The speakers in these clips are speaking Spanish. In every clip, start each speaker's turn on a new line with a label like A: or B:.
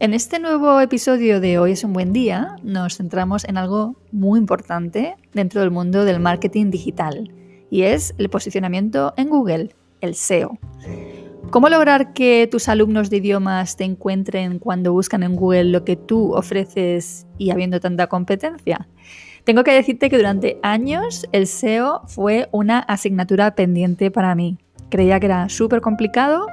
A: En este nuevo episodio de Hoy es un buen día nos centramos en algo muy importante dentro del mundo del marketing digital y es el posicionamiento en Google, el SEO. ¿Cómo lograr que tus alumnos de idiomas te encuentren cuando buscan en Google lo que tú ofreces y habiendo tanta competencia? Tengo que decirte que durante años el SEO fue una asignatura pendiente para mí. Creía que era súper complicado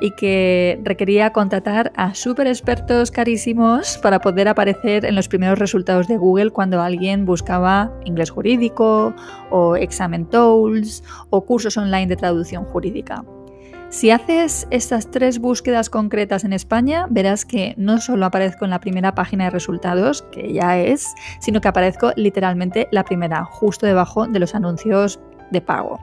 A: y que requería contratar a súper expertos carísimos para poder aparecer en los primeros resultados de Google cuando alguien buscaba inglés jurídico o examen tools o cursos online de traducción jurídica. Si haces estas tres búsquedas concretas en España, verás que no solo aparezco en la primera página de resultados, que ya es, sino que aparezco literalmente la primera, justo debajo de los anuncios de pago.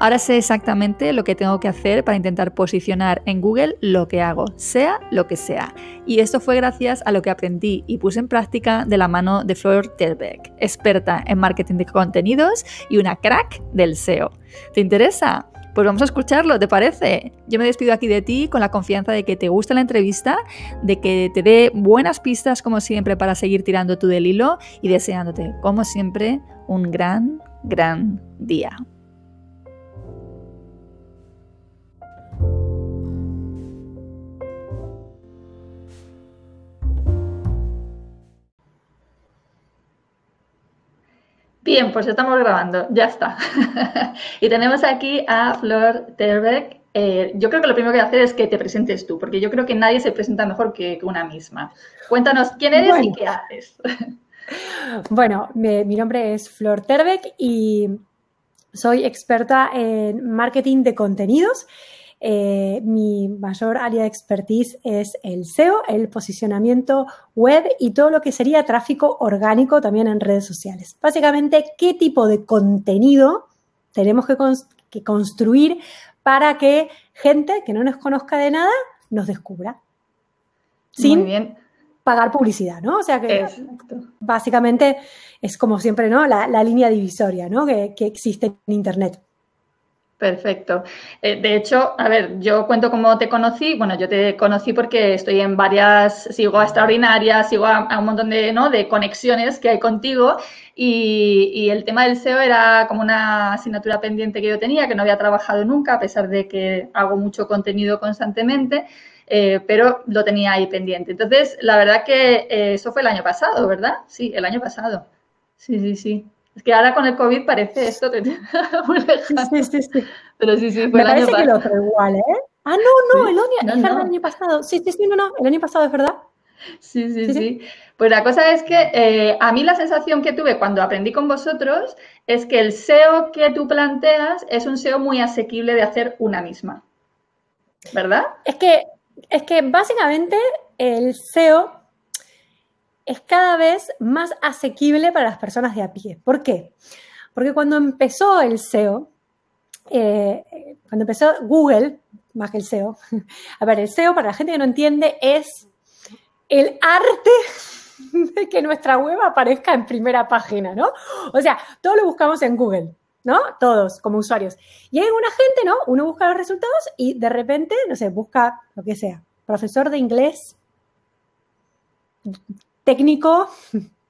A: Ahora sé exactamente lo que tengo que hacer para intentar posicionar en Google lo que hago, sea lo que sea. Y esto fue gracias a lo que aprendí y puse en práctica de la mano de Flor Terbeck, experta en marketing de contenidos y una crack del SEO. ¿Te interesa? Pues vamos a escucharlo, ¿te parece? Yo me despido aquí de ti con la confianza de que te gusta la entrevista, de que te dé buenas pistas como siempre para seguir tirando tú del hilo y deseándote, como siempre, un gran, gran día. Bien, pues estamos grabando, ya está. y tenemos aquí a Flor Terbeck. Eh, yo creo que lo primero que voy a hacer es que te presentes tú, porque yo creo que nadie se presenta mejor que, una misma. Cuéntanos quién eres y qué haces.
B: bueno, mi nombre es Flor Terbeck y soy experta en marketing de contenidos eh, mi mayor área de expertise es el SEO, el posicionamiento web y todo lo que sería tráfico orgánico también en redes sociales. Básicamente, qué tipo de contenido tenemos que, construir para que gente que no nos conozca de nada nos descubra. Sin bien. pagar publicidad, ¿no? O sea que básicamente es como siempre, ¿no? La, línea divisoria, ¿no? que existe en Internet.
A: Perfecto. Eh, de hecho, a ver, yo cuento cómo te conocí. Bueno, yo te conocí porque estoy en varias, sigo a Extraordinarias, sigo a, un montón de, ¿no? de conexiones que hay contigo y, el tema del SEO era como una asignatura pendiente que yo tenía, que no había trabajado nunca, a pesar de que hago mucho contenido constantemente, eh, pero lo tenía ahí pendiente. Entonces, la verdad que eh, eso fue el año pasado, ¿verdad? Sí, el año pasado. Sí, sí, sí. Es que ahora con el COVID parece esto muy lejano. Sí, sí, sí. Pero sí, sí,
B: fue Me el parece año que pasado. lo igual, ¿eh? Ah, no, no, el, año, es el año pasado. Sí, sí, sí, no, no, el año pasado es verdad.
A: Sí, sí, sí, Pues la cosa es que eh, a mí la sensación que tuve cuando aprendí con vosotros es que el SEO que tú planteas es un SEO muy asequible de hacer una misma. ¿Verdad?
B: Es que, es que básicamente el SEO es cada vez más asequible para las personas de a pie. ¿Por qué? Porque cuando empezó el SEO, eh, cuando empezó Google, más que el SEO, a ver, el SEO para la gente que no entiende es el arte de que nuestra web aparezca en primera página, ¿no? O sea, todo lo buscamos en Google, ¿no? Todos como usuarios. Y hay una gente, ¿no? Uno busca los resultados y de repente, no sé, busca lo que sea, profesor de inglés técnico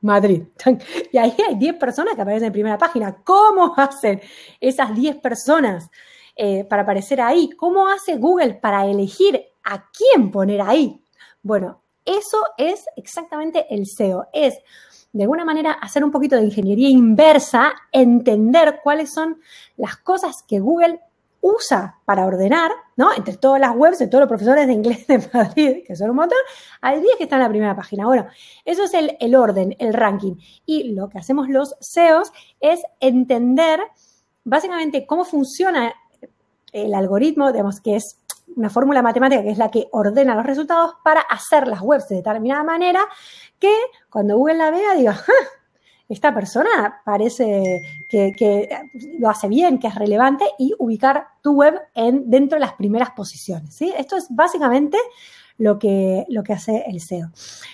B: Madrid. Y ahí hay 10 personas que aparecen en primera página. ¿Cómo hacen esas 10 personas eh, para aparecer ahí? ¿Cómo hace Google para elegir a quién poner ahí? Bueno, eso es exactamente el SEO. Es, de alguna manera, hacer un poquito de ingeniería inversa, entender cuáles son las cosas que Google usa para ordenar, ¿no? Entre todas las webs de todos los profesores de inglés de Madrid, que son un montón, hay 10 que están en la primera página. Bueno, eso es el, orden, el ranking. Y lo que hacemos los SEOs es entender básicamente cómo funciona el algoritmo, digamos que es una fórmula matemática que es la que ordena los resultados para hacer las webs de determinada manera que cuando Google la vea diga, ¡Ah! Esta persona parece que, lo hace bien, que es relevante y ubicar tu web en, dentro de las primeras posiciones. ¿sí? Esto es básicamente lo que, lo que hace el SEO.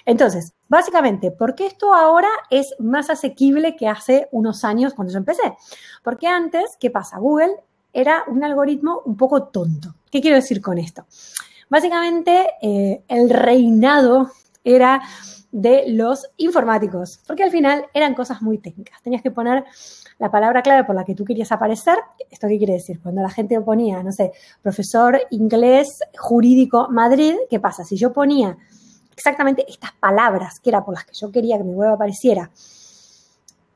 B: Entonces, básicamente, ¿por qué esto ahora es más asequible que hace unos años cuando yo empecé? Porque antes, ¿qué pasa? Google era un algoritmo un poco tonto. ¿Qué quiero decir con esto? Básicamente, eh, el reinado era de los informáticos, porque al final eran cosas muy técnicas. Tenías que poner la palabra clave por la que tú querías aparecer. ¿Esto qué quiere decir? Cuando la gente ponía, no sé, profesor inglés jurídico Madrid, ¿qué pasa? Si yo ponía exactamente estas palabras, que era por las que yo quería que mi web apareciera,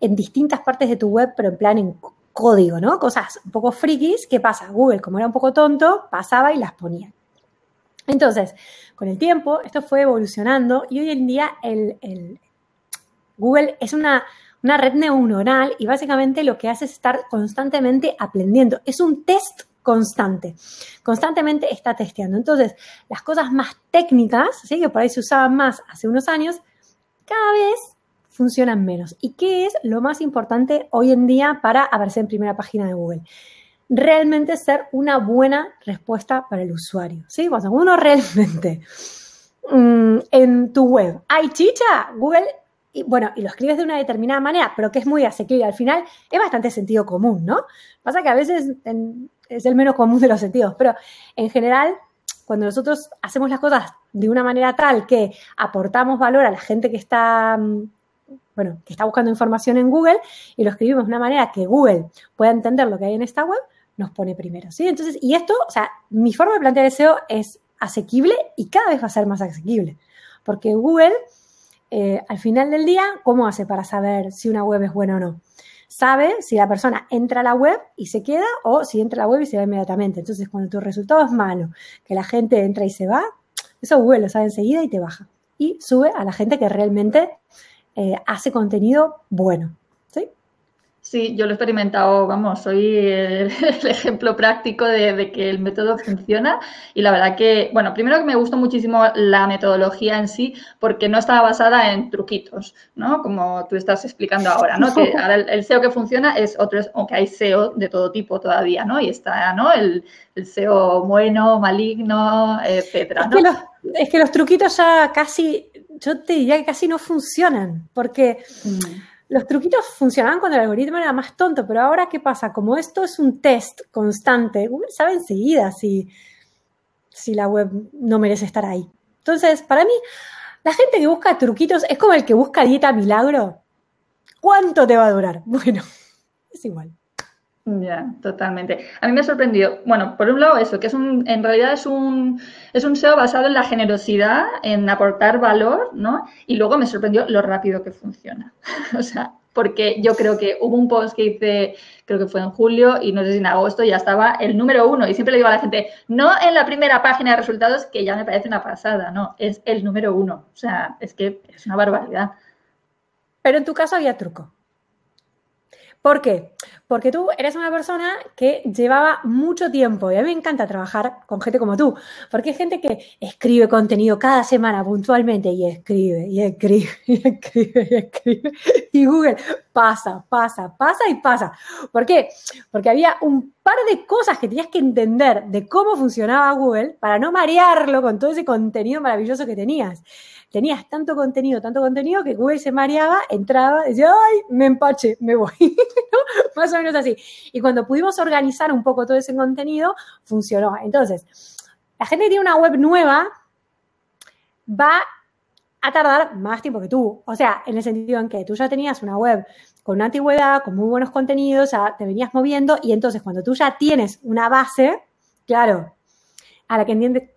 B: en distintas partes de tu web, pero en plan en código, ¿no? Cosas un poco frikis, ¿qué pasa? Google, como era un poco tonto, pasaba y las ponía. Entonces, con el tiempo, esto fue evolucionando y hoy en día el, Google es una, red neuronal y básicamente lo que hace es estar constantemente aprendiendo. Es un test constante. Constantemente está testeando. Entonces, las cosas más técnicas, que por ahí se usaban más hace unos años, cada vez funcionan menos. ¿Y qué es lo más importante hoy en día para aparecer en primera página de Google? Realmente ser una buena respuesta para el usuario. ¿sí? Cuando uno realmente mm, en tu web hay chicha, Google y bueno, y lo escribes de una determinada manera, pero que es muy asequible al final, es bastante sentido común, ¿no? Pasa que a veces es el menos común de los sentidos, pero en general, cuando nosotros hacemos las cosas de una manera tal que aportamos valor a la gente que está, mm, bueno, que está buscando información en Google y lo escribimos de una manera que Google pueda entender lo que hay en esta web, nos pone primero, ¿sí? Entonces, y esto, o sea, mi forma de plantear el SEO es asequible y cada vez va a ser más asequible, porque Google eh, al final del día, ¿cómo hace para saber si una web es buena o no? Sabe si la persona entra a la web y se queda o si entra a la web y se va inmediatamente. Entonces, cuando tu resultado es malo, que la gente entra y se va, eso Google lo sabe enseguida y te baja. Y sube a la gente que realmente eh, hace contenido bueno.
A: Sí, yo lo he experimentado, vamos, soy el, ejemplo práctico de, que el método funciona y la verdad que, bueno, primero que me gustó muchísimo la metodología en sí porque no estaba basada en truquitos, ¿no? Como tú estás explicando ahora, ¿no? Que ahora el, SEO que funciona es otro, aunque hay SEO de todo tipo todavía, ¿no? Y está, ¿no? El, SEO bueno, maligno, etcétera,
B: ¿no? Es que, los, es que los truquitos ya casi, yo te diría que casi no funcionan porque... Mm los truquitos funcionaban cuando el algoritmo era más tonto, pero ahora ¿qué pasa? Como esto es un test constante, Google sabe enseguida si, si la web no merece estar ahí. Entonces, para mí, la gente que busca truquitos es como el que busca dieta milagro. ¿Cuánto te va a durar? Bueno, es igual.
A: Ya, totalmente. A mí me ha sorprendido, bueno, por un lado eso, que es un, en realidad es un, es un SEO basado en la generosidad, en aportar valor, ¿no? Y luego me sorprendió lo rápido que funciona. o sea, porque yo creo que hubo un post que hice, creo que fue en julio y no sé si en agosto ya estaba el número uno. Y siempre le digo a la gente, no en la primera página de resultados, que ya me parece una pasada, no, es el número uno. O sea, es que es una barbaridad.
B: Pero en tu caso había truco. ¿Por qué? Porque tú eres una persona que llevaba mucho tiempo y a mí me encanta trabajar con gente como tú, porque hay gente que escribe contenido cada semana puntualmente y escribe y escribe y escribe y escribe y Google pasa, pasa, pasa y pasa. ¿Por qué? Porque había un par de cosas que tenías que entender de cómo funcionaba Google para no marearlo con todo ese contenido maravilloso que tenías tenías tanto contenido, tanto contenido que Google se mareaba, entraba, decía, ay, me empache, me voy. Más Y cuando pudimos organizar un poco todo ese contenido, funcionó. Entonces, la gente que tiene una web nueva va a tardar más tiempo que tú. O sea, en el sentido en que tú ya tenías una web con antigüedad, con muy buenos contenidos, ya te venías moviendo y entonces cuando tú ya tienes una base, claro, a la que entiendes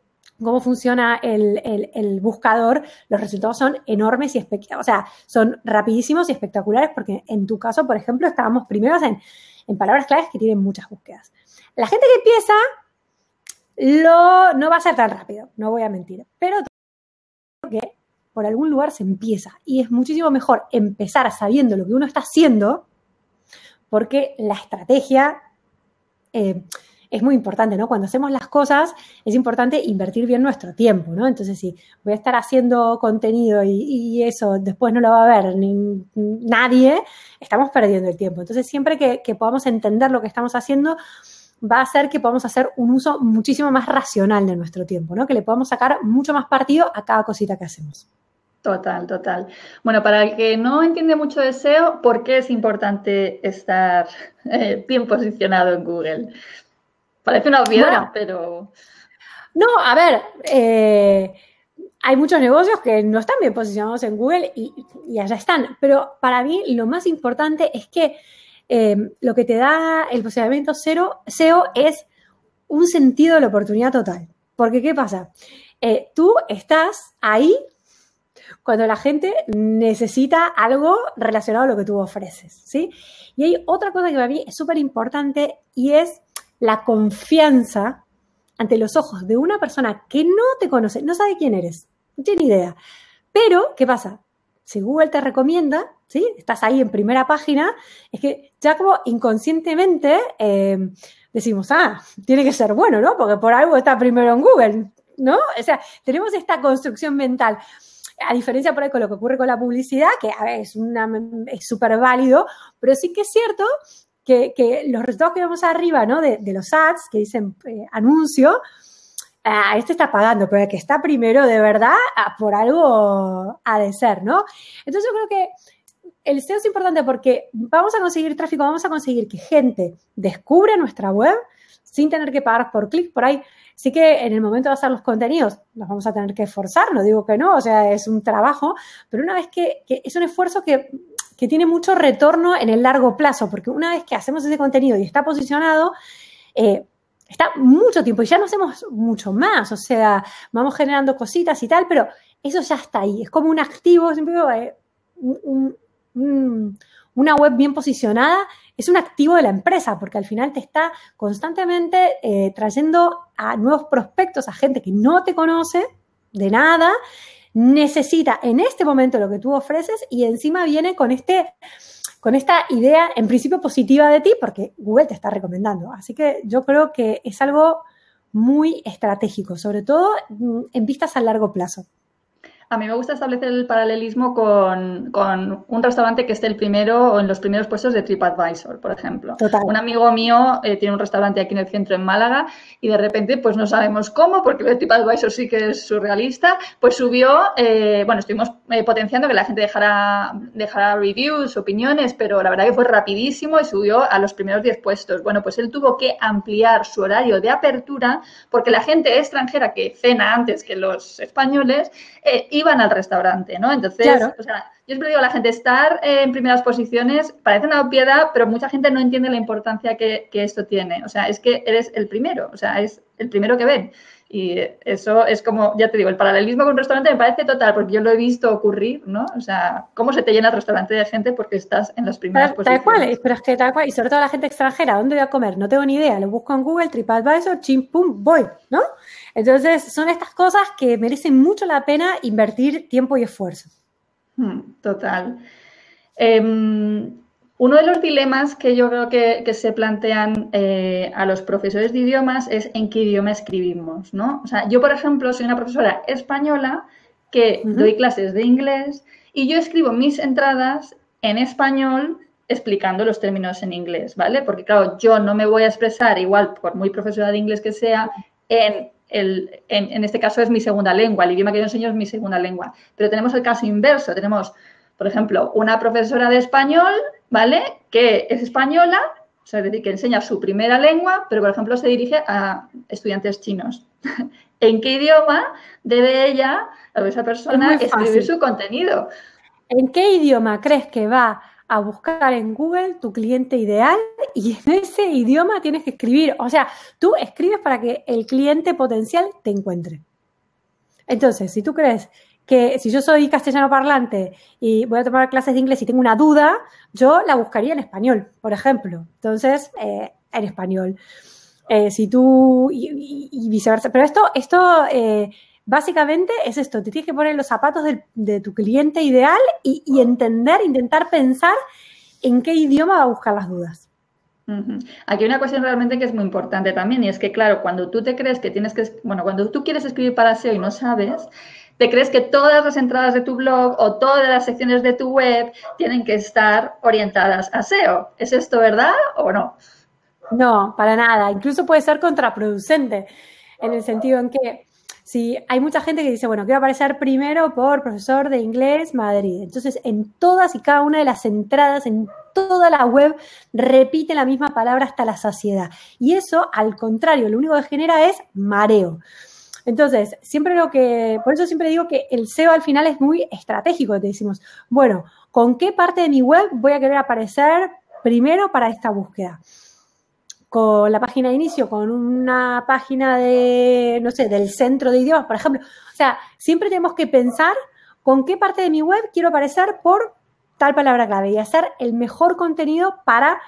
B: cómo funciona el, buscador, los resultados son enormes y espectaculares, o sea, son rapidísimos y espectaculares porque en tu caso, por ejemplo, estábamos primeros en, palabras claves que tienen muchas búsquedas. La gente que empieza no va a ser tan rápido, no voy a mentir, pero que por algún lugar se empieza y es muchísimo mejor empezar sabiendo lo que uno está haciendo porque la estrategia... Eh, es muy importante, ¿no? Cuando hacemos las cosas es importante invertir bien nuestro tiempo, ¿no? Entonces, si voy a estar haciendo contenido y, eso después no lo va a ver nadie, estamos perdiendo el tiempo. Entonces, siempre que, podamos entender lo que estamos haciendo, va a hacer que podamos hacer un uso muchísimo más racional de nuestro tiempo, ¿no? Que le podamos sacar mucho más partido a cada cosita que hacemos.
A: Total, total. Bueno, para el que no entiende mucho de SEO, ¿por qué es importante estar eh, bien posicionado en Google? Parece una obviedad, pero...
B: No, a ver, eh, hay muchos negocios que no están bien posicionados en Google y, allá están. Pero para mí lo más importante es que eh, lo que te da el posicionamiento cero, SEO es un sentido de la oportunidad total. Porque, ¿qué pasa? Eh, tú estás ahí cuando la gente necesita algo relacionado a lo que tú ofreces, ¿sí? Y hay otra cosa que para mí es súper importante y es la confianza ante los ojos de una persona que no te conoce, no sabe quién eres, no tiene idea. Pero, ¿qué pasa? Si Google te recomienda, ¿sí? Estás ahí en primera página, es que ya como inconscientemente eh, decimos, ah, tiene que ser bueno, ¿no? Porque por algo está primero en Google, ¿no? O sea, tenemos esta construcción mental. A diferencia por ahí con lo que ocurre con la publicidad, que a ver, es súper válido, pero sí que es cierto que, los resultados que vemos arriba, ¿no? De, los ads que dicen eh, anuncio, a este está pagando, pero el que está primero de verdad, ah, por algo ha de ser, ¿no? Entonces yo creo que el SEO es importante porque vamos a conseguir tráfico, vamos a conseguir que gente descubra nuestra web sin tener que pagar por clic. Por ahí sí que en el momento de hacer los contenidos nos vamos a tener que esforzar, no digo que no, o sea, es un trabajo, pero una vez que, es un esfuerzo que, tiene mucho retorno en el largo plazo, porque una vez que hacemos ese contenido y está posicionado, eh, está mucho tiempo y ya no hacemos mucho más, o sea, vamos generando cositas y tal, pero eso ya está ahí, es como un activo, eh, un, una web bien posicionada es un activo de la empresa, porque al final te está constantemente eh, trayendo a nuevos prospectos, a gente que no te conoce de nada, necesita en este momento lo que tú ofreces y encima viene con este con esta idea en principio positiva de ti porque Google te está recomendando. Así que yo creo que es algo muy estratégico, sobre todo mm, en vistas a largo plazo.
A: A mí me gusta establecer el paralelismo con, un restaurante que esté el primero o en los primeros puestos de TripAdvisor, por ejemplo. Un amigo mío eh, tiene un restaurante aquí en el centro en Málaga y de repente, pues no sabemos cómo, porque el TripAdvisor sí que es surrealista, pues subió, eh, bueno, estuvimos eh, potenciando que la gente dejara, dejara reviews, opiniones, pero la verdad que fue rapidísimo y subió a los primeros 10 puestos. Bueno, pues él tuvo que ampliar su horario de apertura porque la gente extranjera que cena antes que los españoles, iban al restaurante, ¿no? Entonces, o sea, yo siempre digo a la gente, estar en primeras posiciones parece una obviedad, pero mucha gente no entiende la importancia que, esto tiene. O sea, es que eres el primero, o sea, es el primero que ven. Y eso es como, ya te digo, el paralelismo con un restaurante me parece total, porque yo lo he visto ocurrir, ¿no? O sea, cómo se te llena el restaurante de gente porque estás en las primeras posiciones.
B: Tal cual, pero es que tal cual, y sobre todo la gente extranjera, ¿dónde voy a comer? No tengo ni idea, lo busco en Google, TripAdvisor, chim, pum, voy, ¿no? Entonces, son estas cosas que merecen mucho la pena invertir tiempo y esfuerzo.
A: Hmm, total. Em, uno de los dilemas que yo creo que, se plantean eh, a los profesores de idiomas es en qué idioma escribimos, ¿no? O sea, yo, por ejemplo, soy una profesora española que doy clases de inglés y yo escribo mis entradas en español explicando los términos en inglés, ¿vale? Porque, claro, yo no me voy a expresar igual, por muy profesora de inglés que sea, en, el, en, este caso es mi segunda lengua, el idioma que yo enseño es mi segunda lengua. Pero tenemos el caso inverso, tenemos, por ejemplo, una profesora de español ¿vale? Que es española, o sea, es decir, que enseña su primera lengua, pero por ejemplo se dirige a estudiantes chinos. ¿En qué idioma debe ella, o esa persona, escribir su contenido?
B: ¿En qué idioma crees que va a buscar en Google tu cliente ideal y en ese idioma tienes que escribir? O sea, tú escribes para que el cliente potencial te encuentre. Entonces, si tú crees que si yo soy castellano parlante y voy a tomar clases de inglés y tengo una duda, yo la buscaría en español, por ejemplo. Entonces, eh, en español. Eh, si tú y, viceversa. Pero esto, esto eh, básicamente es esto. Te tienes que poner los zapatos de, tu cliente ideal y, entender, intentar pensar en qué idioma va a buscar las dudas.
A: Aquí hay una cuestión realmente que es muy importante también y es que, claro, cuando tú te crees que tienes que, bueno, cuando tú quieres escribir para SEO y no sabes, te crees que todas las entradas de tu blog o todas las secciones de tu web tienen que estar orientadas a SEO. ¿Es esto verdad o no?
B: No, para nada. Incluso puede ser contraproducente en el sentido en que si hay mucha gente que dice, bueno, quiero aparecer primero por profesor de inglés Madrid. Entonces, en todas y cada una de las entradas, en toda la web, repite la misma palabra hasta la saciedad. Y eso, al contrario, lo único que genera es mareo. Entonces, siempre lo que, por eso siempre digo que el SEO al final es muy estratégico. Te decimos, bueno, ¿con qué parte de mi web voy a querer aparecer primero para esta búsqueda? Con la página de inicio, con una página de, no sé, del centro de idiomas, por ejemplo. O sea, siempre tenemos que pensar con qué parte de mi web quiero aparecer por tal palabra clave y hacer el mejor contenido para,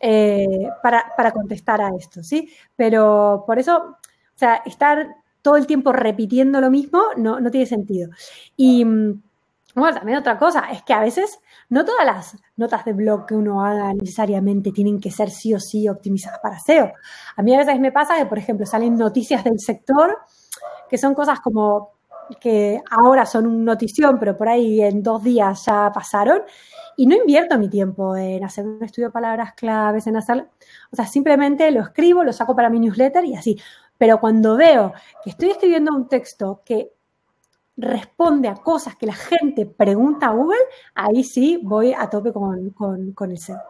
B: eh, para, para contestar a esto, ¿sí? Pero por eso, o sea, estar todo el tiempo repitiendo lo mismo no, no tiene sentido. Y mm, bueno, también otra cosa, es que a veces no todas las notas de blog que uno haga necesariamente tienen que ser sí o sí optimizadas para SEO. A mí a veces me pasa que, por ejemplo, salen noticias del sector que son cosas como que ahora son un notición, pero por ahí en dos días ya pasaron. Y no invierto mi tiempo en hacer un estudio de palabras claves, en hacer, o sea, simplemente lo escribo, lo saco para mi newsletter y así. Pero cuando veo que estoy escribiendo un texto que responde a cosas que la gente pregunta a Google, ahí sí voy a tope con, con, el SEO.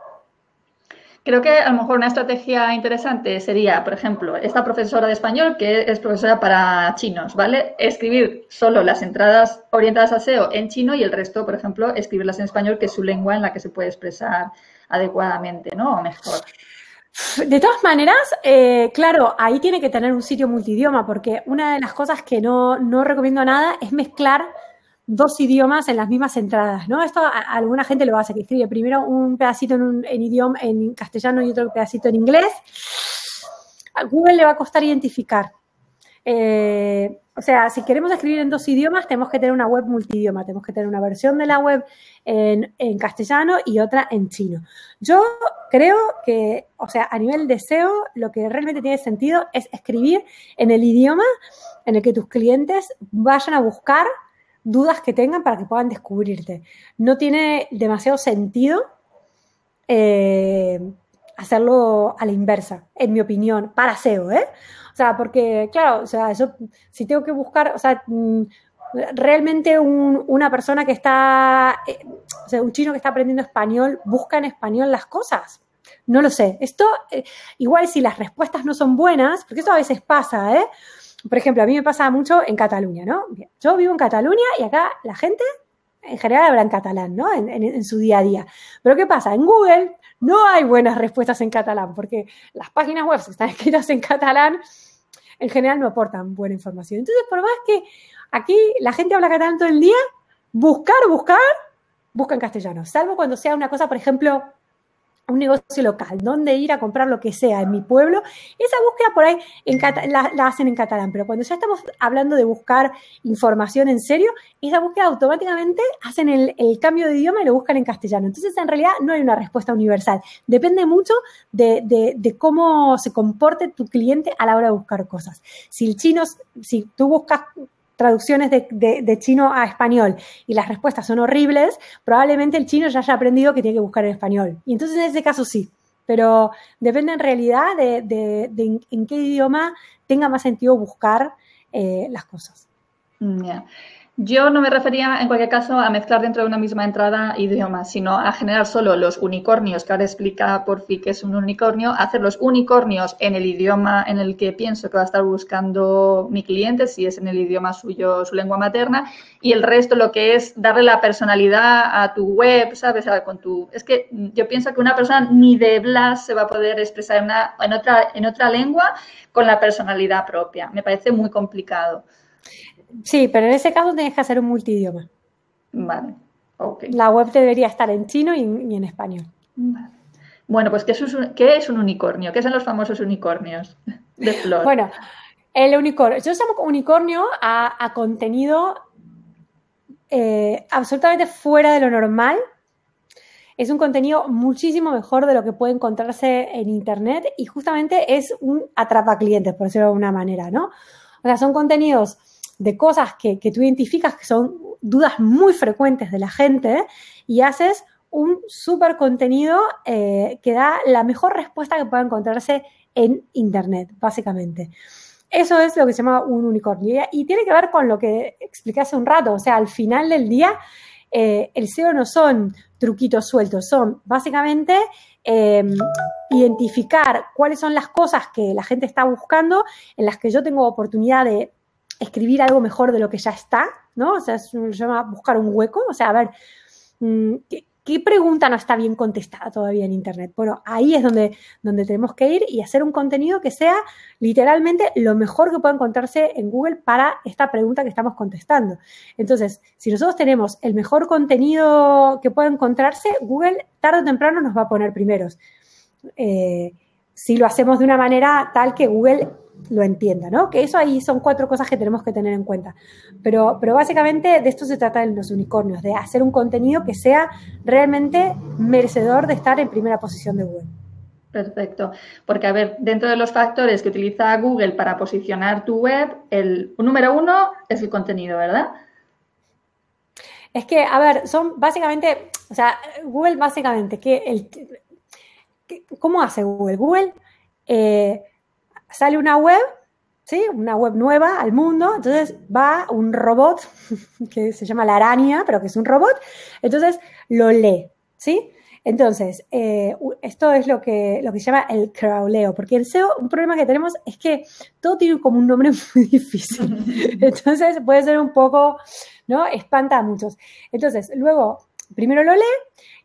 A: Creo que a lo mejor una estrategia interesante sería, por ejemplo, esta profesora de español que es profesora para chinos, ¿vale? Escribir solo las entradas orientadas a SEO en chino y el resto, por ejemplo, escribirlas en español, que es su lengua en la que se puede expresar adecuadamente, ¿no? O mejor.
B: De todas maneras, eh, claro, ahí tiene que tener un sitio multidioma, porque una de las cosas que no, no recomiendo nada es mezclar dos idiomas en las mismas entradas, ¿no? Esto a, alguna gente lo hace, que escribe primero un pedacito en, un, idioma en castellano y otro pedacito en inglés. A Google le va a costar identificar. Eh, o sea, si queremos escribir en dos idiomas, tenemos que tener una web multidioma, tenemos que tener una versión de la web en, castellano y otra en chino. Yo creo que, o sea, a nivel de SEO, lo que realmente tiene sentido es escribir en el idioma en el que tus clientes vayan a buscar dudas que tengan para que puedan descubrirte. No tiene demasiado sentido eh, hacerlo a la inversa, en mi opinión, para SEO, ¿eh? O sea, porque, claro, o sea, eso, si tengo que buscar, o sea, mm, realmente una persona que está, eh, o sea, un chino que está aprendiendo español, busca en español las cosas. No lo sé. Esto, eh, igual si las respuestas no son buenas, porque eso a veces pasa, ¿eh? Por ejemplo, a mí me pasa mucho en Cataluña, ¿no? Yo vivo en Cataluña y acá la gente en general habla en catalán, ¿no? En, en, su día a día. Pero ¿qué pasa? En Google no hay buenas respuestas en catalán, porque las páginas web están escritas en catalán en general no aportan buena información. Entonces, por más que aquí la gente habla catalán todo el día, buscar, buscar, busca en castellano. Salvo cuando sea una cosa, por ejemplo, un negocio local, donde ir a comprar lo que sea en mi pueblo, esa búsqueda por ahí la, hacen en catalán, pero cuando ya estamos hablando de buscar información en serio, esa búsqueda automáticamente hacen el, cambio de idioma y lo buscan en castellano. Entonces, en realidad no hay una respuesta universal. Depende mucho de, de cómo se comporte tu cliente a la hora de buscar cosas. Si el chino, si tú buscas traducciones de, chino a español y las respuestas son horribles, probablemente el chino ya haya aprendido que tiene que buscar en español. Y entonces en ese caso sí, pero depende en realidad de, en, qué idioma tenga más sentido buscar eh, las cosas.
A: Mm, yo no me refería, en cualquier caso, a mezclar dentro de una misma entrada idiomas, sino a generar solo los unicornios, que ahora explica por fin que es un unicornio, hacer los unicornios en el idioma en el que pienso que va a estar buscando mi cliente, si es en el idioma suyo, su lengua materna, y el resto lo que es darle la personalidad a tu web, ¿sabes? Con tu... Es que yo pienso que una persona ni de Blas se va a poder expresar en, en, otra, en otra lengua con la personalidad propia. Me parece muy complicado.
B: Sí, pero en ese caso tienes que hacer un multidioma.
A: Vale,
B: La web debería estar en chino y, en español.
A: Bueno, pues ¿qué es, un, ¿qué es un unicornio? ¿Qué son los famosos unicornios de flor?
B: Bueno, el unicornio. Yo llamo unicornio a, contenido eh, absolutamente fuera de lo normal. Es un contenido muchísimo mejor de lo que puede encontrarse en Internet y justamente es un atrapa clientes, por decirlo de alguna manera, ¿no? O sea, son contenidos de cosas que, tú identificas que son dudas muy frecuentes de la gente y haces un súper contenido eh, que da la mejor respuesta que pueda encontrarse en Internet, básicamente. Eso es lo que se llama un unicornio. Y tiene que ver con lo que expliqué hace un rato. O sea, al final del día, eh, el SEO no son truquitos sueltos, son básicamente em, identificar cuáles son las cosas que la gente está buscando, en las que yo tengo oportunidad de escribir algo mejor de lo que ya está, ¿no? O sea, se llama buscar un hueco, o sea, a ver, mm, ¿Qué pregunta no está bien contestada todavía en Internet? Bueno, ahí es donde, donde tenemos que ir y hacer un contenido que sea literalmente lo mejor que pueda encontrarse en Google para esta pregunta que estamos contestando. Entonces, si nosotros tenemos el mejor contenido que pueda encontrarse, Google tarde o temprano nos va a poner primeros. Eh, si lo hacemos de una manera tal que Google lo entienda, ¿no? Que eso ahí son cuatro cosas que tenemos que tener en cuenta. Pero, pero básicamente de esto se trata en los unicornios, de hacer un contenido que sea realmente merecedor de estar en primera posición de Google.
A: Perfecto. Porque, a ver, dentro de los factores que utiliza Google para posicionar tu web, el número uno es el contenido, ¿verdad?
B: Es que, a ver, son básicamente, o sea, Google básicamente, que el, ¿cómo hace Google? Google eh, sale una web, ¿sí? Una web nueva al mundo, entonces va un robot que se llama la araña, pero que es un robot, entonces lo lee, ¿sí? Entonces, eh, esto es lo que, lo que se llama el crawleo, porque el SEO, un problema que tenemos es que todo tiene como un nombre muy difícil. Entonces, puede ser un poco, ¿no? Espanta a muchos. Entonces, luego, primero lo lee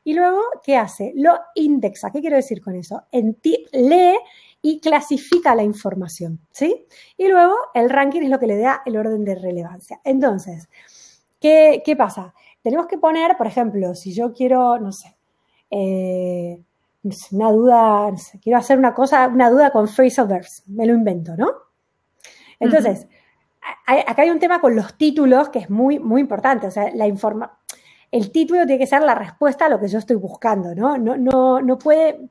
B: y luego, ¿qué hace? Lo indexa. ¿Qué quiero decir con eso? En lee y clasifica la información, ¿sí? Y luego el ranking es lo que le da el orden de relevancia. Entonces, ¿qué, pasa? Tenemos que poner, por ejemplo, si yo quiero, no sé, eh, una duda, quiero hacer una cosa, una duda con phrasal verbs, me lo invento, ¿no? Entonces, acá hay un tema con los títulos que es muy, muy importante, o sea, la informa el título tiene que ser la respuesta a lo que yo estoy buscando, ¿no? No, no, no puede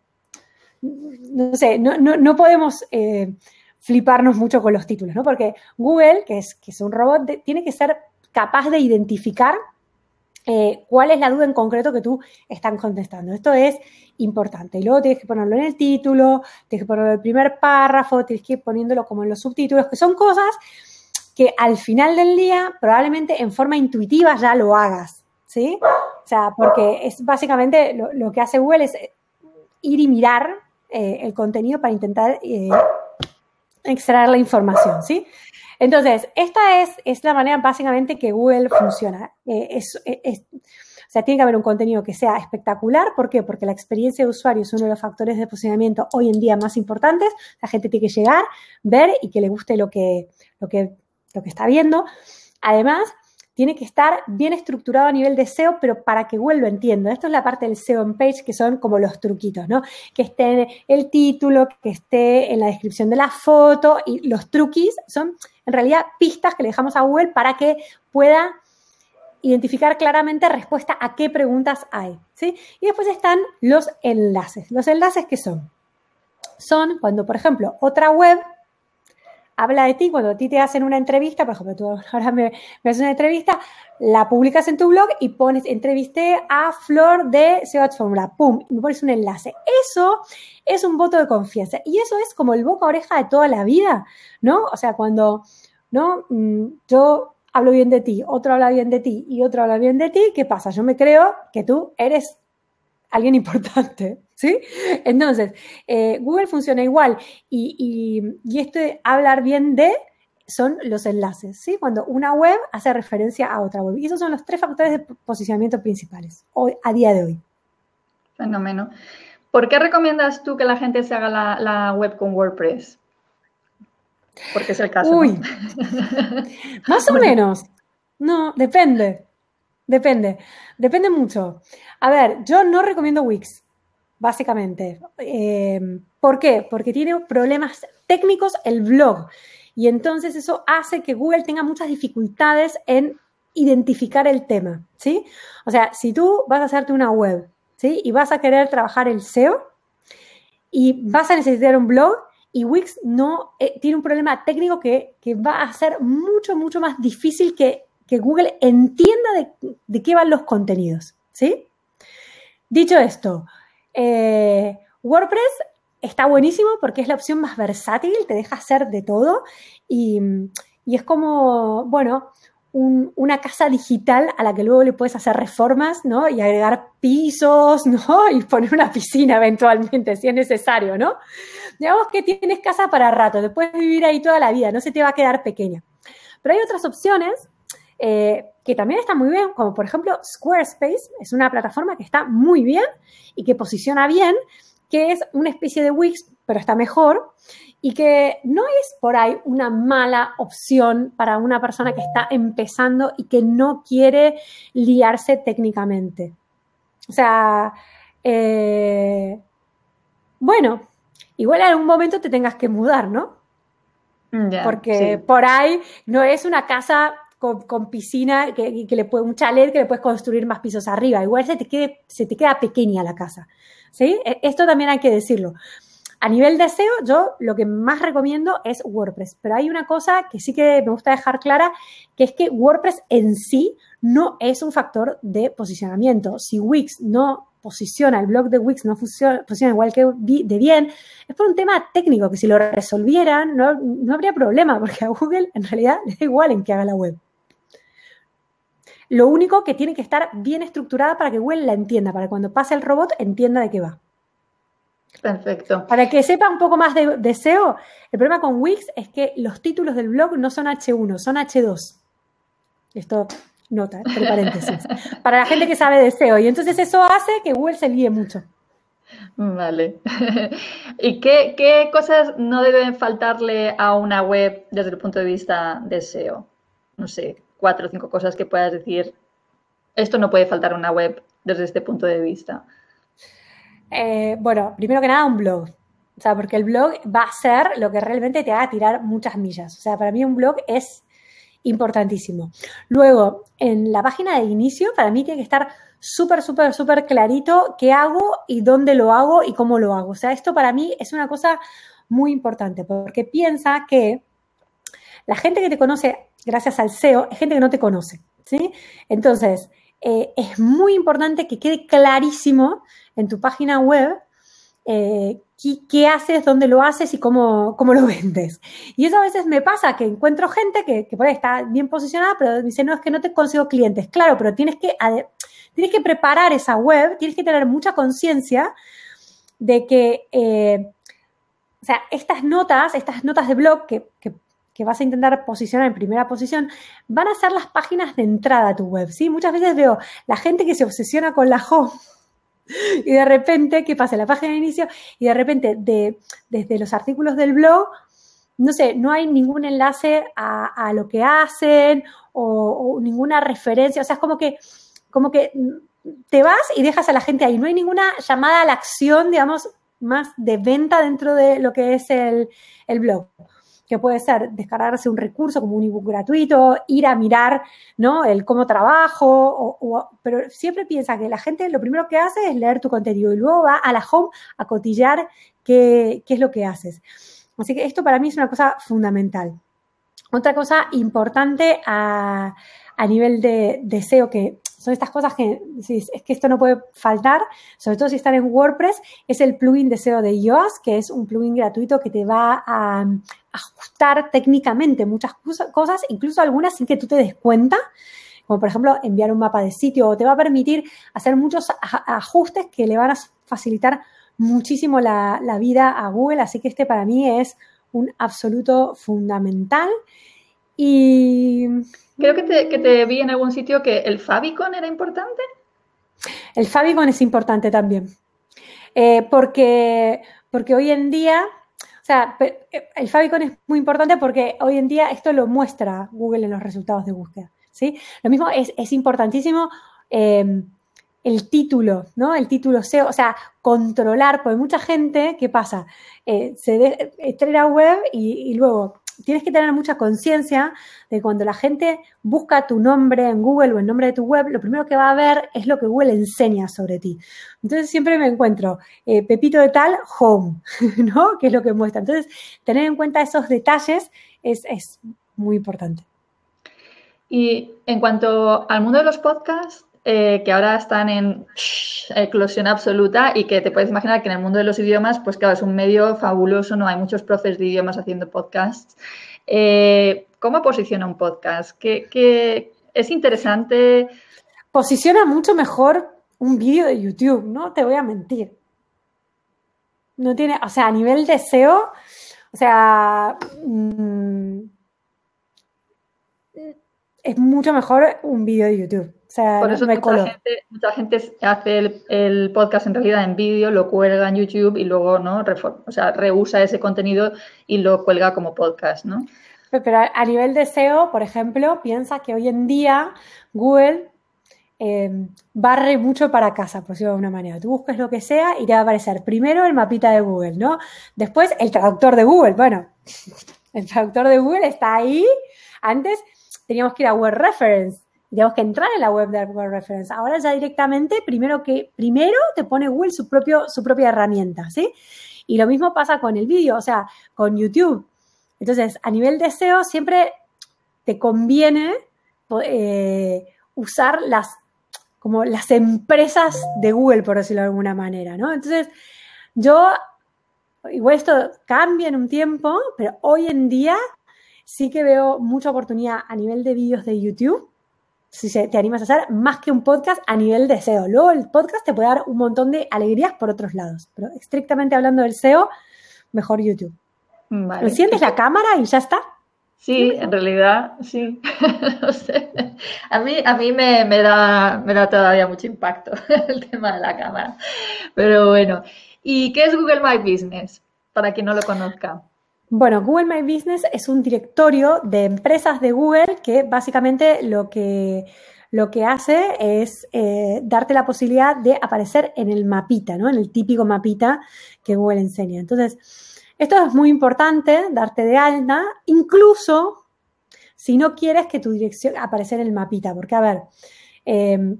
B: no sé, no, no, podemos eh, fliparnos mucho con los títulos, ¿no? Porque Google, que es, que es un robot, tiene que ser capaz de identificar eh, cuál es la duda en concreto que tú estás contestando. Esto es importante. Y luego tienes que ponerlo en el título, tienes que ponerlo en el primer párrafo, tienes que ir poniéndolo como en los subtítulos, que son cosas que al final del día probablemente en forma intuitiva ya lo hagas, ¿sí? O sea, porque es básicamente lo, lo que hace Google es ir y mirar eh, el contenido para intentar eh, extraer la información, ¿sí? Entonces, esta es, es, la manera básicamente que Google funciona. Eh, o sea, tiene que haber un contenido que sea espectacular. ¿Por qué? Porque la experiencia de usuario es uno de los factores de posicionamiento hoy en día más importantes. La gente tiene que llegar, ver y que le guste lo que, lo que, lo que está viendo. Además, tiene que estar bien estructurado a nivel de SEO, pero para que Google lo entienda. Esto es la parte del SEO en page, que son como los truquitos, ¿no? Que esté el título, que esté en la descripción de la foto y los truquis son en realidad pistas que le dejamos a Google para que pueda identificar claramente respuesta a qué preguntas hay, ¿sí? Y después están los enlaces. ¿Los enlaces qué son? Son cuando, por ejemplo, otra web habla de ti, cuando a ti te hacen una entrevista, por ejemplo, tú ahora me, haces una entrevista, la publicas en tu blog y pones, entrevisté a Flor de SEO Fórmula, pum, y me pones un enlace. Eso es un voto de confianza y eso es como el boca a oreja de toda la vida, ¿no? O sea, cuando, ¿no? Mm, yo hablo bien de ti, otro habla bien de ti y otro habla bien de ti, ¿qué pasa? Yo me creo que tú eres alguien importante, ¿sí? Entonces, eh, Google funciona igual y, y, esto de hablar bien de son los enlaces, ¿sí? Cuando una web hace referencia a otra web. Y esos son los tres factores de posicionamiento principales hoy, a día de hoy.
A: Fenómeno. ¿Por qué recomiendas tú que la gente se haga la, web con WordPress? Porque es el caso. Uy,
B: más o menos. No, depende. Depende. Depende mucho. A ver, yo no recomiendo Wix, básicamente. Eh, ¿Por qué? Porque tiene problemas técnicos el blog. Y entonces eso hace que Google tenga muchas dificultades en identificar el tema, ¿sí? O sea, si tú vas a hacerte una web, ¿sí? Y vas a querer trabajar el SEO y vas a necesitar un blog y Wix no eh, tiene un problema técnico que, va a ser mucho, mucho más difícil que, que Google entienda de, de, qué van los contenidos, ¿sí? Dicho esto, eh, WordPress está buenísimo porque es la opción más versátil, te deja hacer de todo y, es como, bueno, una casa digital a la que luego le puedes hacer reformas, ¿no? Y agregar pisos, ¿no? Y poner una piscina eventualmente, si es necesario, ¿no? Digamos que tienes casa para rato, te puedes vivir ahí toda la vida, no se te va a quedar pequeña. Pero hay otras opciones eh, que también están muy bien, como por ejemplo Squarespace, es una plataforma que está muy bien y que posiciona bien, que es una especie de Wix, pero está mejor, y que no es por ahí una mala opción para una persona que está empezando y que no quiere liarse técnicamente. O sea, eh, bueno, igual en algún momento te tengas que mudar, ¿no? Porque por ahí no es una casa con, piscina que, le puede, un chalet que le puedes construir más pisos arriba. Igual se te, quede, se te queda pequeña la casa. ¿sí? E, esto también hay que decirlo. A nivel de SEO, yo lo que más recomiendo es WordPress, pero hay una cosa que sí que me gusta dejar clara, que es que WordPress en sí no es un factor de posicionamiento. Si Wix no posiciona, el blog de Wix no funciona, posiciona igual que de bien, es por un tema técnico que si lo resolvieran no, no habría problema, porque a Google en realidad le da igual en que haga la web. Lo único que tiene que estar bien estructurada para que Google la entienda, para que cuando pase el robot entienda de qué va.
A: Perfecto.
B: Para que sepa un poco más de, SEO, el problema con Wix es que los títulos del blog no son H1, son H2. Esto, nota, entre paréntesis. para la gente que sabe de SEO. Y entonces eso hace que Google se líe mucho.
A: Vale. ¿Y qué, qué cosas no deben faltarle a una web desde el punto de vista de SEO? No sé, cuatro o cinco cosas que puedas decir, esto no puede faltar una web desde este punto de vista?
B: Eh, bueno, primero que nada, un blog. O sea, porque el blog va a ser lo que realmente te haga tirar muchas millas. O sea, para mí un blog es importantísimo. Luego, en la página de inicio, para mí tiene que estar súper, súper, súper clarito qué hago y dónde lo hago y cómo lo hago. O sea, esto para mí es una cosa muy importante porque piensa que la gente que te conoce gracias al SEO es gente que no te conoce, ¿sí? Entonces, eh, es muy importante que quede clarísimo en tu página web eh, qué, haces, dónde lo haces y cómo, cómo, lo vendes. Y eso a veces me pasa, que encuentro gente que, que está bien posicionada, pero dice, no, es que no te consigo clientes. Claro, pero tienes que, tienes que preparar esa web, tienes que tener mucha conciencia de que, eh, o sea, estas notas, estas notas de blog que que vas a intentar posicionar en primera posición, van a ser las páginas de entrada a tu web, ¿sí? Muchas veces veo la gente que se obsesiona con la home y de repente, ¿qué pasa? La página de inicio y de repente de, desde los artículos del blog, no sé, no hay ningún enlace a, lo que hacen o, ninguna referencia, o sea, es como que, como que te vas y dejas a la gente ahí, no hay ninguna llamada a la acción, digamos, más de venta dentro de lo que es el, el blog que puede ser descargarse un recurso como un ebook gratuito, ir a mirar ¿no? el cómo trabajo, o, pero siempre piensa que la gente lo primero que hace es leer tu contenido y luego va a la home a cotillar qué, qué es lo que haces. Así que esto para mí es una cosa fundamental. Otra cosa importante a, a nivel de deseo que son estas cosas que es que esto no puede faltar, sobre todo si están en WordPress, es el plugin de SEO de Yoast, que es un plugin gratuito que te va a ajustar técnicamente muchas cosas, incluso algunas sin que tú te des cuenta como por ejemplo enviar un mapa de sitio, o te va a permitir hacer muchos ajustes que le van a facilitar muchísimo la, la, vida a Google, así que este para mí es un absoluto fundamental. Y
A: Creo que te, vi en algún sitio que el favicon era importante.
B: El favicon es importante también. Eh, porque, porque hoy en día, o sea, eh, el favicon es muy importante porque hoy en día esto lo muestra Google en los resultados de búsqueda. ¿sí? Lo mismo es, importantísimo em, el título, ¿no? El título SEO, o sea, controlar, porque mucha gente, ¿qué pasa? Eh, se estrena web y luego tienes que tener mucha conciencia de cuando la gente busca tu nombre en Google o el nombre de tu web, lo primero que va a ver es lo que Google enseña sobre ti. Entonces siempre me encuentro eh, Pepito de tal, home, ¿no? Que es lo que muestra. Entonces, tener en cuenta esos detalles es, es muy importante.
A: Y en cuanto al mundo de los podcasts, eh, que ahora están en eclosión absoluta y que te puedes imaginar que en el mundo de los idiomas, pues claro, es un medio fabuloso, no hay muchos profes de idiomas haciendo podcasts. Eh, ¿Cómo posiciona un podcast? ¿Qué, es interesante?
B: Posiciona mucho mejor un vídeo de YouTube, no te voy a mentir. No tiene, o sea, a nivel de SEO, o sea, mm, es mucho mejor un vídeo de YouTube. Sea,
A: Por eso mucha, gente, mucha, gente, hace el, podcast en realidad en vídeo, lo cuelga en YouTube y luego no o sea, reusa ese contenido y lo cuelga como podcast, ¿no?
B: Pero a nivel de SEO, por ejemplo, piensa que hoy en día Google eh, barre mucho para casa, por decirlo de alguna manera. Tú busques lo que sea y te va a aparecer primero el mapita de Google, ¿no? Después el traductor de Google. Bueno, el traductor de Google está ahí. Antes teníamos que ir a Web Reference. Teníamos que entrar en la web de Web Reference. Ahora ya directamente, primero que primero te pone Google su, propio, su propia herramienta, ¿sí? Y lo mismo pasa con el vídeo, o sea, con YouTube. Entonces, a nivel de SEO, siempre te conviene eh, usar las como las empresas de Google, por decirlo de alguna manera, ¿no? Entonces, yo, igual esto cambia en un tiempo, pero hoy en día sí que veo mucha oportunidad a nivel de vídeos de YouTube, si te animas a hacer, más que un podcast a nivel de SEO. Luego el podcast te puede dar un montón de alegrías por otros lados, pero estrictamente hablando del SEO, mejor YouTube. Vale. Enciendes la cámara y ya está.
A: Sí, en realidad, sí. no sé. A mí, a mí me, da, me da todavía mucho impacto el tema de la cámara. Pero bueno, ¿y qué es Google My Business? Para quien no lo conozca.
B: Bueno, Google My Business es un directorio de empresas de Google que básicamente lo que, lo que hace es eh, darte la posibilidad de aparecer en el mapita, ¿no? En el típico mapita que Google enseña. Entonces, esto es muy importante, darte de alta, incluso si no quieres que tu dirección aparezca en el mapita, porque a ver, em,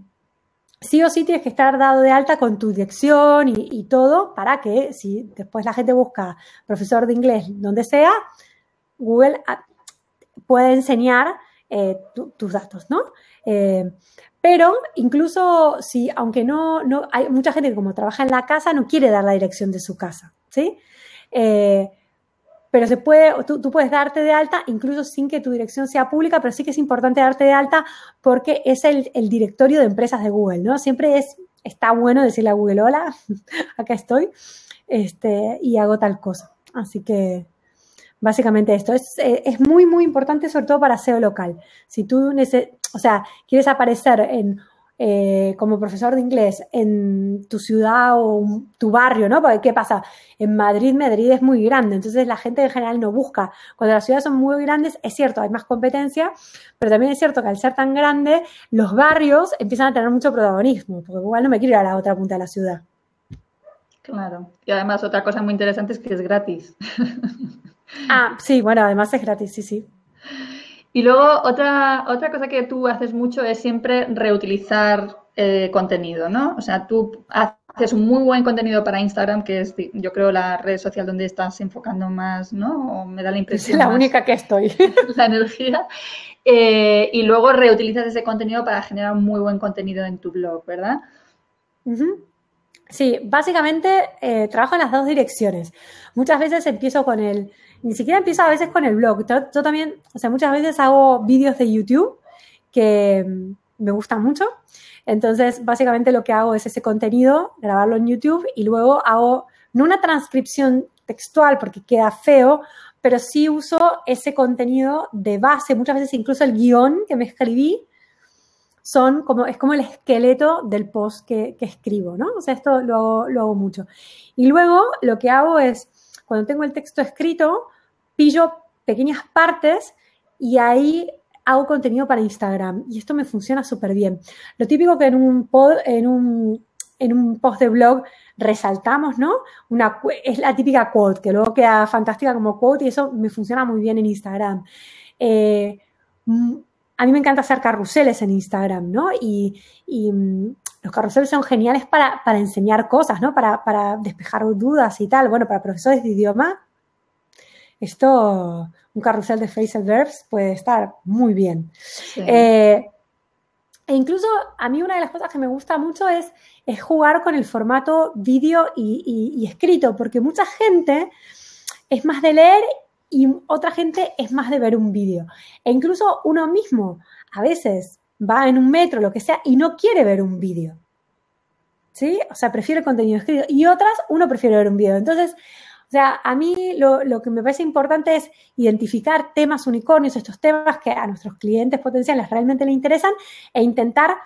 B: sí o sí tienes que estar dado de alta con tu dirección y, todo para que si después la gente busca profesor de inglés donde sea, Google ah, puede enseñar eh, tus datos, ¿no? Eh, pero incluso si, aunque no, no, hay mucha gente que como trabaja en la casa, no quiere dar la dirección de su casa, ¿sí? Eh, pero se puede, tú, puedes darte de alta incluso sin que tu dirección sea pública, pero sí que es importante darte de alta porque es el, directorio de empresas de Google, ¿no? Siempre es, está bueno decirle a Google, hola, acá estoy, este, y hago tal cosa. Así que básicamente esto es, es muy, muy importante, sobre todo para SEO local. Si tú, o sea, quieres aparecer en eh, como profesor de inglés en tu ciudad o tu barrio, ¿no? Porque ¿qué pasa? En Madrid, Madrid es muy grande, entonces la gente en general no busca. Cuando las ciudades son muy grandes, es cierto, hay más competencia, pero también es cierto que al ser tan grande, los barrios empiezan a tener mucho protagonismo, porque igual no me quiero ir a la otra punta de la ciudad.
A: Claro. Y además otra cosa muy interesante es que es gratis.
B: ah, sí, bueno, además es gratis, sí, sí.
A: Y luego otra, otra cosa que tú haces mucho es siempre reutilizar eh, contenido, ¿no? O sea, tú haces un muy buen contenido para Instagram, que es, yo creo, la red social donde estás enfocando más, ¿no? O me da la impresión.
B: Es la única que estoy.
A: La energía. Eh, y luego reutilizas ese contenido para generar un muy buen contenido en tu blog, ¿verdad?
B: Sí, básicamente eh, trabajo en las dos direcciones. Muchas veces empiezo con el ni siquiera empiezo a veces con el blog. Yo, también, o sea, muchas veces hago vídeos de YouTube que mm, me gustan mucho. Entonces, básicamente lo que hago es ese contenido, grabarlo en YouTube y luego hago, no una transcripción textual porque queda feo, pero sí uso ese contenido de base. Muchas veces incluso el guion que me escribí son como, es como el esqueleto del post que, que escribo, ¿no? O sea, esto lo hago, lo hago mucho. Y luego lo que hago es cuando tengo el texto escrito, pillo pequeñas partes y ahí hago contenido para Instagram. Y esto me funciona súper bien. Lo típico que en un, post de blog resaltamos, ¿no? Es la típica quote, que luego queda fantástica como quote y eso me funciona muy bien en Instagram. Eh, a mí me encanta hacer carruseles en Instagram, ¿no? Y, y mm, los carruseles son geniales para, enseñar cosas, ¿no? Para, despejar dudas y tal. Bueno, para profesores de idioma, esto, un carrusel de phrasal verbs puede estar muy bien. Eh, e incluso a mí una de las cosas que me gusta mucho es, es jugar con el formato vídeo y, escrito, porque mucha gente es más de leer y otra gente es más de ver un vídeo. E incluso uno mismo a veces va en un metro, lo que sea, y no quiere ver un vídeo. ¿Sí? O sea, prefiere contenido escrito. Y otras, uno prefiere ver un vídeo. Entonces, O sea, a mí lo, que me parece importante es identificar temas unicornios, estos temas que a nuestros clientes potenciales realmente les interesan e intentar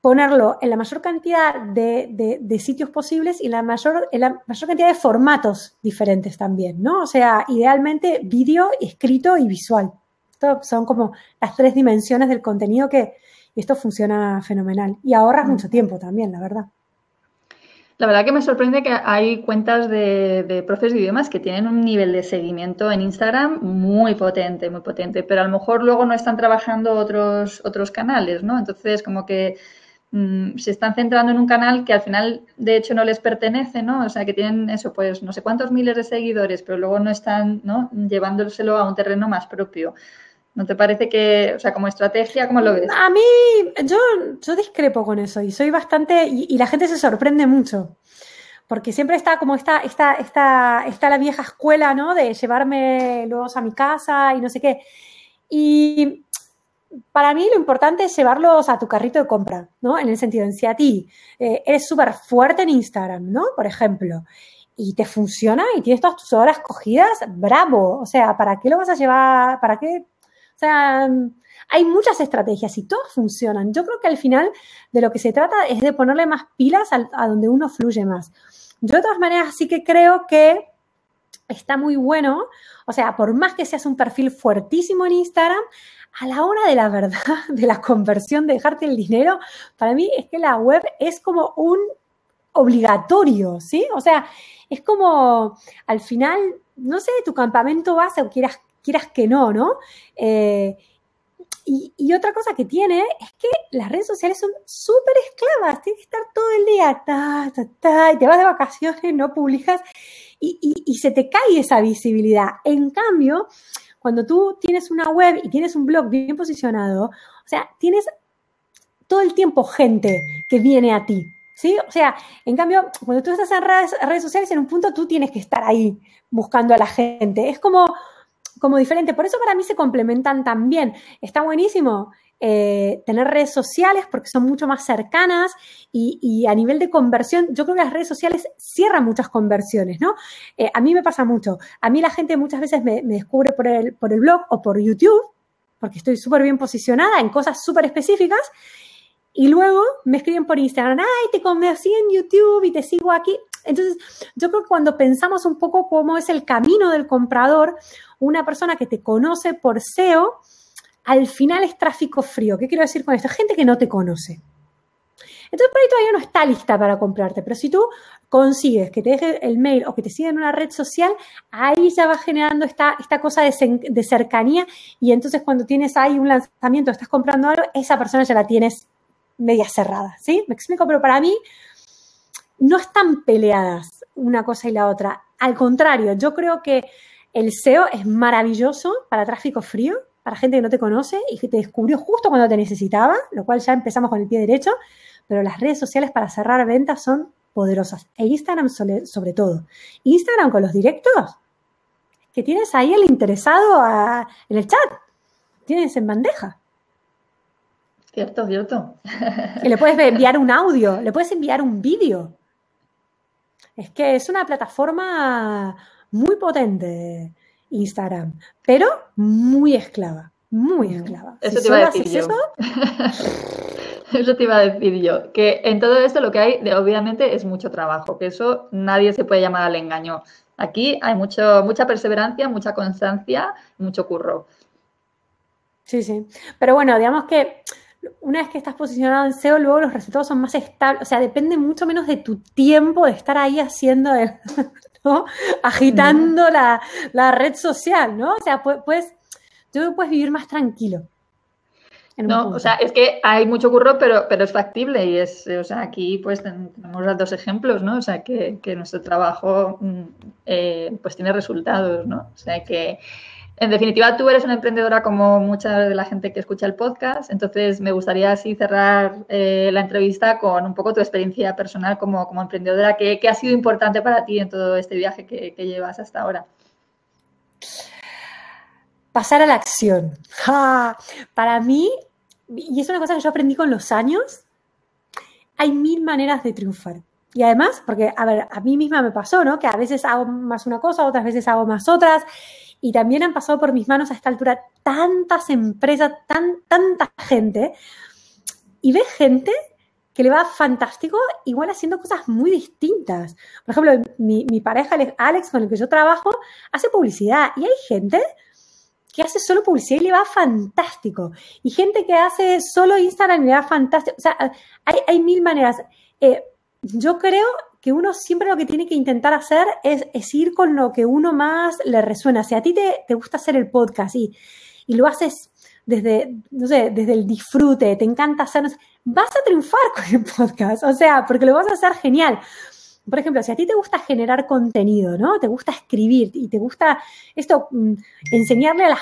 B: ponerlo en la mayor cantidad de, de, sitios posibles y la, mayor, en la mayor cantidad de formatos diferentes también, ¿no? O sea, idealmente vídeo, escrito y visual. Esto son como las tres dimensiones del contenido que esto funciona fenomenal. Y ahorras mm. mucho tiempo también, la verdad.
A: La verdad que me sorprende que hay cuentas de, de profes de idiomas que tienen un nivel de seguimiento en Instagram muy potente, muy potente, pero a lo mejor luego no están trabajando otros, otros canales, ¿no? Entonces, como que Mm, se están centrando en un canal que al final, de hecho, no les pertenece, ¿no? O sea, que tienen eso, pues no sé cuántos miles de seguidores, pero luego no están, ¿no? Llevándoselo a un terreno más propio. ¿No te parece que, o sea, como estrategia, cómo lo ves?
B: A mí, yo, yo discrepo con eso y soy bastante, y, la gente se sorprende mucho. Porque siempre está como esta, esta, esta, está la vieja escuela, ¿no? De llevarme luego a mi casa y no sé qué. Y para mí lo importante es llevarlos a tu carrito de compra, ¿no? En el sentido, en si a ti eh, eres súper fuerte en Instagram, ¿no? Por ejemplo, y te funciona y tienes todas tus horas cogidas, bravo. O sea, ¿para qué lo vas a llevar? ¿Para qué? O sea, hay muchas estrategias y todas funcionan. Yo creo que al final de lo que se trata es de ponerle más pilas a, donde uno fluye más. Yo de todas maneras sí que creo que está muy bueno. O sea, por más que seas un perfil fuertísimo en Instagram, a la hora de la verdad, de la conversión, de dejarte el dinero, para mí es que la web es como un obligatorio, ¿sí? O sea, es como al final, no sé, tu campamento base o quieras, quieras que no, ¿no? Eh, y, otra cosa que tiene es que las redes sociales son súper esclavas, tienes que estar todo el día, ta, ta, ta, y te vas de vacaciones, no publicas, y, y se te cae esa visibilidad. En cambio, cuando tú tienes una web y tienes un blog bien posicionado, o sea, tienes todo el tiempo gente que viene a ti, ¿sí? O sea, en cambio, cuando tú estás en redes, sociales, en un punto tú tienes que estar ahí buscando a la gente. Es como, como diferente. Por eso para mí se complementan también. Está buenísimo eh, tener redes sociales porque son mucho más cercanas y, a nivel de conversión, yo creo que las redes sociales cierran muchas conversiones, ¿no? Eh, a mí me pasa mucho. A mí la gente muchas veces me, descubre por el, por el blog o por YouTube, porque estoy súper bien posicionada en cosas súper específicas. Y luego me escriben por Instagram, ay, te convertí en YouTube y te sigo aquí. Entonces, yo creo que cuando pensamos un poco cómo es el camino del comprador, una persona que te conoce por SEO, al final es tráfico frío. ¿Qué quiero decir con esto? Gente que no te conoce. Entonces, por ahí todavía no está lista para comprarte, pero si tú consigues que te deje el mail o que te siga en una red social, ahí ya va generando esta, esta cosa de, cercanía y entonces cuando tienes ahí un lanzamiento, estás comprando algo, esa persona ya la tienes media cerrada, ¿sí? Me explico, pero para mí no están peleadas una cosa y la otra. Al contrario, yo creo que el SEO es maravilloso para tráfico frío, para gente que no te conoce y que te descubrió justo cuando te necesitaba, lo cual ya empezamos con el pie derecho, pero las redes sociales para cerrar ventas son poderosas. E Instagram sobre, todo. Instagram con los directos, que tienes ahí el interesado en el chat, tienes en bandeja.
A: Cierto, cierto.
B: Y le puedes enviar un audio, le puedes enviar un vídeo. Es que es una plataforma muy potente. Instagram, pero muy esclava, muy esclava.
A: Eso te iba a decir yo. Eso? te iba a decir yo, que en todo esto lo que hay, obviamente, es mucho trabajo, que eso nadie se puede llamar al engaño. Aquí hay mucho, mucha perseverancia, mucha constancia, mucho curro.
B: Sí, sí. Pero bueno, digamos que una vez que estás posicionado en SEO, luego los resultados son más estables. O sea, depende mucho menos de tu tiempo de estar ahí haciendo el, Agitando la, red social, ¿no? O sea, puedes, tú puedes vivir más tranquilo.
A: No, o sea, es que hay mucho curro, pero, pero es factible y es, o sea, aquí pues tenemos los dos ejemplos, ¿no? O sea, que, nuestro trabajo mm, eh, pues tiene resultados, ¿no? O sea, que en definitiva, tú eres una emprendedora como mucha de la gente que escucha el podcast, entonces me gustaría así cerrar eh, la entrevista con un poco tu experiencia personal como, como emprendedora. ¿Qué, ha sido importante para ti en todo este viaje que, llevas hasta ahora?
B: Pasar a la acción. Para mí, y es una cosa que yo aprendí con los años, hay mil maneras de triunfar. Y además, porque, a ver, a mí misma me pasó, ¿no? Que a veces hago más una cosa, otras veces hago más otras. Y también han pasado por mis manos a esta altura tantas empresas, tan, tanta gente. Y ves gente que le va fantástico, igual haciendo cosas muy distintas. Por ejemplo, mi, mi pareja Alex, con el que yo trabajo, hace publicidad. Y hay gente que hace solo publicidad y le va fantástico. Y gente que hace solo Instagram y le va fantástico. O sea, hay, hay mil maneras. Eh, yo creo que uno siempre lo que tiene que intentar hacer es, ir con lo que uno más le resuena. Si a ti te, te gusta hacer el podcast y, y, lo haces desde, no sé, desde el disfrute, te encanta hacer, vas a triunfar con el podcast. O sea, porque lo vas a hacer genial por ejemplo, si a ti te gusta generar contenido, ¿no? Te gusta escribir y te gusta esto, mm, enseñarle las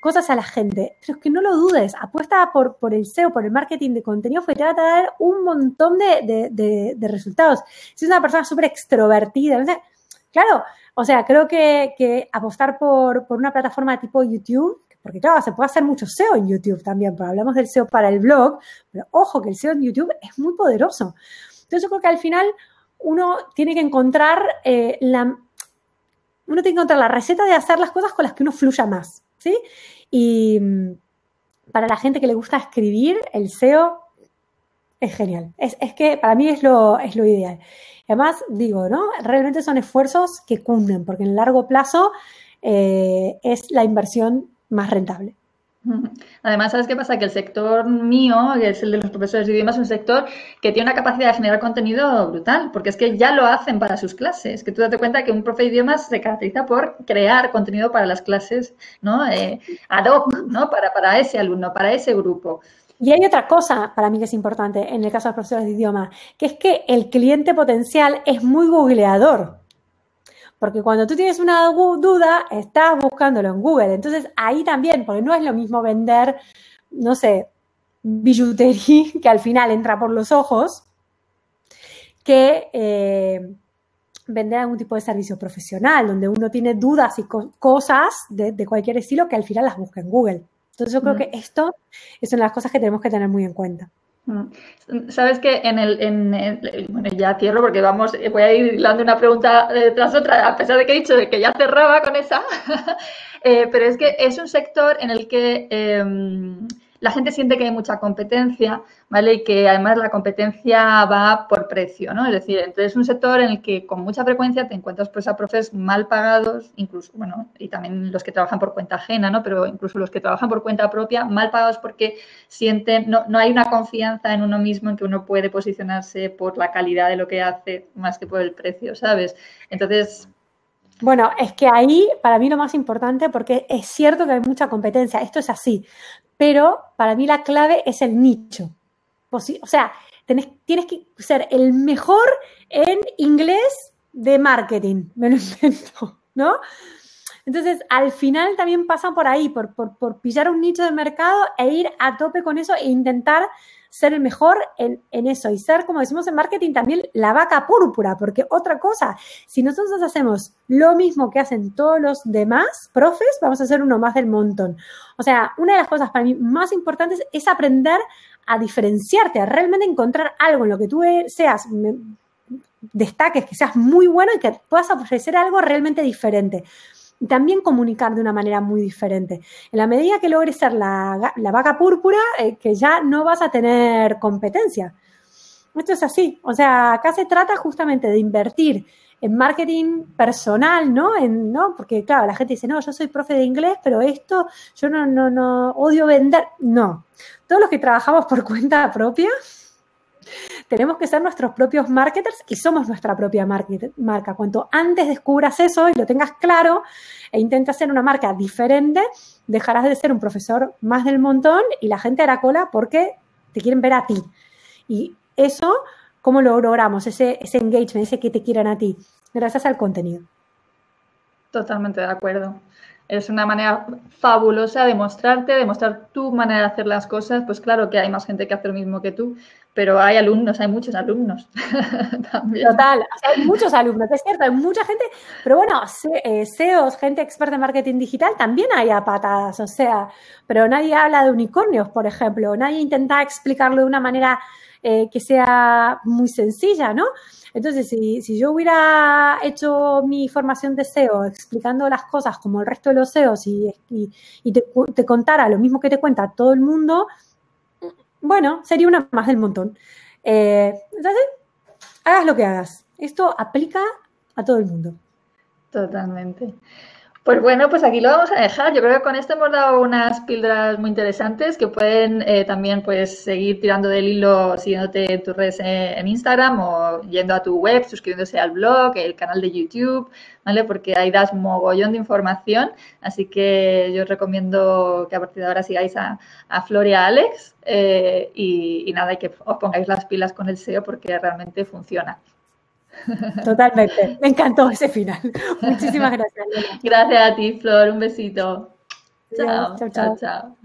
B: cosas a la gente, pero es que no lo dudes, apuesta por, por el SEO, por el marketing de contenido, porque te va a dar un montón de, resultados. Si es una persona súper extrovertida, claro, o sea, creo que, apostar por, por una plataforma tipo YouTube porque claro, se puede hacer mucho SEO en YouTube también, pero hablamos del SEO para el blog, pero ojo que el SEO en YouTube es muy poderoso. Entonces yo creo que al final uno tiene que encontrar eh, la, uno tiene que encontrar la receta de hacer las cosas con las que uno fluya más, ¿sí? Y mm, para la gente que le gusta escribir, el SEO es genial. Es, que para mí es lo, es lo ideal. además, digo, ¿no? Realmente son esfuerzos que cunden, porque en largo plazo eh, es la inversión más rentable.
A: Además, ¿sabes qué pasa? Que el sector mío, que es el de los profesores de idiomas, es un sector que tiene una capacidad de generar contenido brutal, porque es que ya lo hacen para sus clases. Que tú date cuenta que un profe de idiomas se caracteriza por crear contenido para las clases, ¿no? Eh, ad hoc, ¿no? Para, para ese alumno, para ese grupo.
B: Y hay otra cosa para mí que es importante en el caso de los profesores de idioma, que es que el cliente potencial es muy googleador. Porque cuando tú tienes una duda, estás buscándolo en Google. Entonces ahí también, porque no es lo mismo vender, no sé, billutería que al final entra por los ojos, que eh, vender algún tipo de servicio profesional, donde uno tiene dudas y cosas de, cualquier estilo que al final las busca en Google. Entonces yo creo mm. que esto es una de las cosas que tenemos que tener muy en cuenta.
A: Mm. Sabes que en el, en bueno, ya cierro porque vamos, voy a ir dando una pregunta eh, tras otra, a pesar de que he dicho que ya cerraba con esa, eh, pero es que es un sector en el que em, la gente siente que hay mucha competencia, ¿vale? Y que además la competencia va por precio, ¿no? Es decir, entonces es un sector en el que con mucha frecuencia te encuentras pues a profes mal pagados, incluso, bueno, y también los que trabajan por cuenta ajena, ¿no? Pero incluso los que trabajan por cuenta propia, mal pagados porque sienten, no, no hay una confianza en uno mismo en que uno puede posicionarse por la calidad de lo que hace más que por el precio, ¿sabes? Entonces,
B: bueno, es que ahí para mí lo más importante, porque es cierto que hay mucha competencia, esto es así, pero para mí la clave es el nicho. O sea, tienes que ser el mejor en inglés de marketing, me lo invento, ¿no? Entonces, al final también pasan por ahí, por, pillar un nicho de mercado e ir a tope con eso e intentar ser el mejor en, eso y ser, como decimos en marketing, también la vaca púrpura, porque otra cosa, si nosotros hacemos lo mismo que hacen todos los demás profes, vamos a ser uno más del montón. O sea, una de las cosas para mí más importantes es aprender a diferenciarte, a realmente encontrar algo en lo que tú seas destaques, que seas muy bueno y que puedas ofrecer algo realmente diferente también comunicar de una manera muy diferente. En la medida que logres ser la, vaca púrpura, eh, que ya no vas a tener competencia. Esto es así. O sea, acá se trata justamente de invertir en marketing personal, ¿no? En, ¿no? Porque, claro, la gente dice, no, yo soy profe de inglés, pero esto, yo no, no, no, odio vender. No. Todos los que trabajamos por cuenta propia, tenemos que ser nuestros propios marketers y somos nuestra propia marca. Cuanto antes descubras eso y lo tengas claro e intentes ser una marca diferente, dejarás de ser un profesor más del montón y la gente hará cola porque te quieren ver a ti. Y eso, ¿cómo lo logramos? Ese engagement, ese que te quieran a ti, gracias al contenido.
A: Totalmente de acuerdo. Es una manera fabulosa de mostrarte, de mostrar tu manera de hacer las cosas. Pues claro que hay más gente que hace lo mismo que tú, pero hay alumnos, hay muchos alumnos.
B: Total, hay muchos alumnos, es cierto, hay mucha gente, pero bueno, SEOs, eh, gente experta en marketing digital, también hay a patadas, o sea, pero nadie habla de unicornios, por ejemplo, nadie intenta explicarlo de una manera eh, que sea muy sencilla, ¿no? Entonces, si, yo hubiera hecho mi formación de SEO explicando las cosas como el resto de los SEOs y, te, contara lo mismo que te cuenta todo el mundo, bueno, sería una más del montón. Eh, entonces, hagas lo que hagas. Esto aplica a todo el mundo.
A: Totalmente. Pues bueno, pues aquí lo vamos a dejar. Yo creo que con esto hemos dado unas píldoras muy interesantes que pueden eh, también pues seguir tirando del hilo siguiéndote en tus redes eh, en Instagram o yendo a tu web, suscribiéndose al blog, el canal de YouTube, ¿vale? Porque ahí das mogollón de información. Así que yo os recomiendo que a partir de ahora sigáis a, a y Alex eh, y, y nada, y que os pongáis las pilas con el SEO porque realmente funciona.
B: Totalmente. Me encantó ese final. Muchísimas gracias.
A: Gracias a ti, Flor. Un besito. chao, chao. chao. chao.